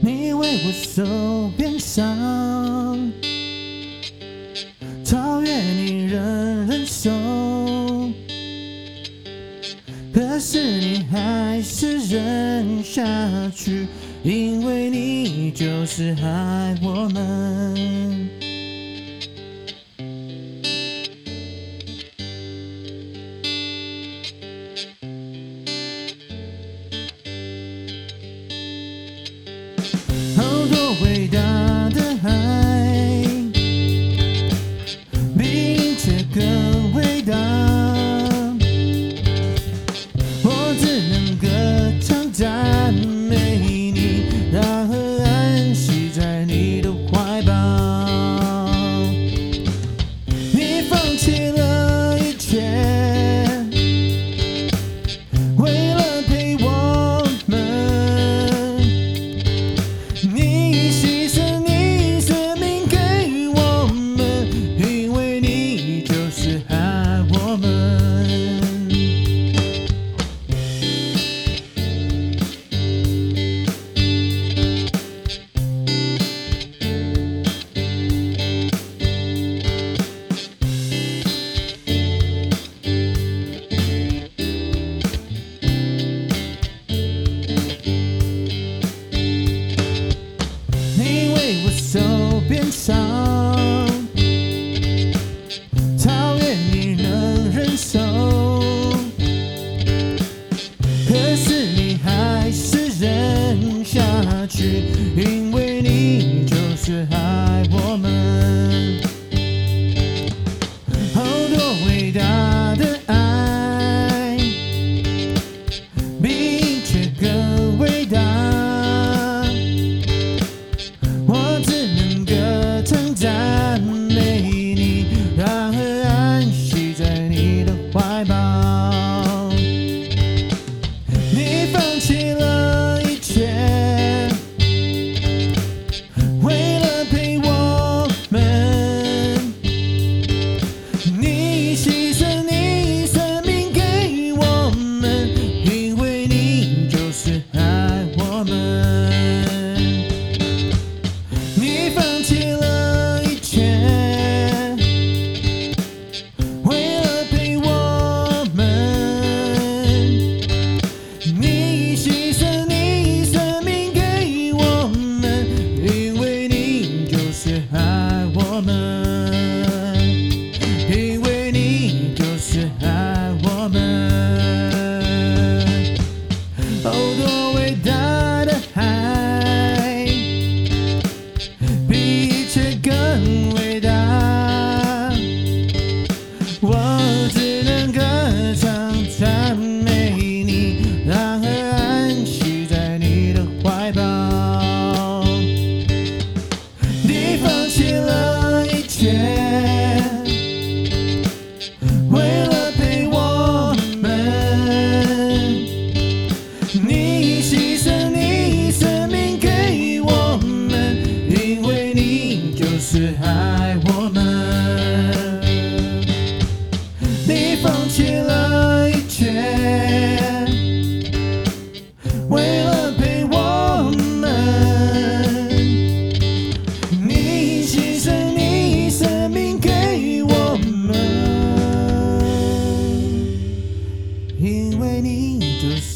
你为我受遍伤超越你人人手可是你还是忍下去因为你就是爱我们。讨厌你能忍受可是你还是忍下去。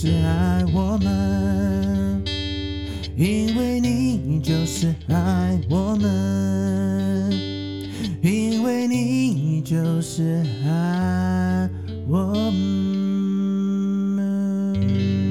是爱我们因为你就是爱我们。因为你就是爱我们。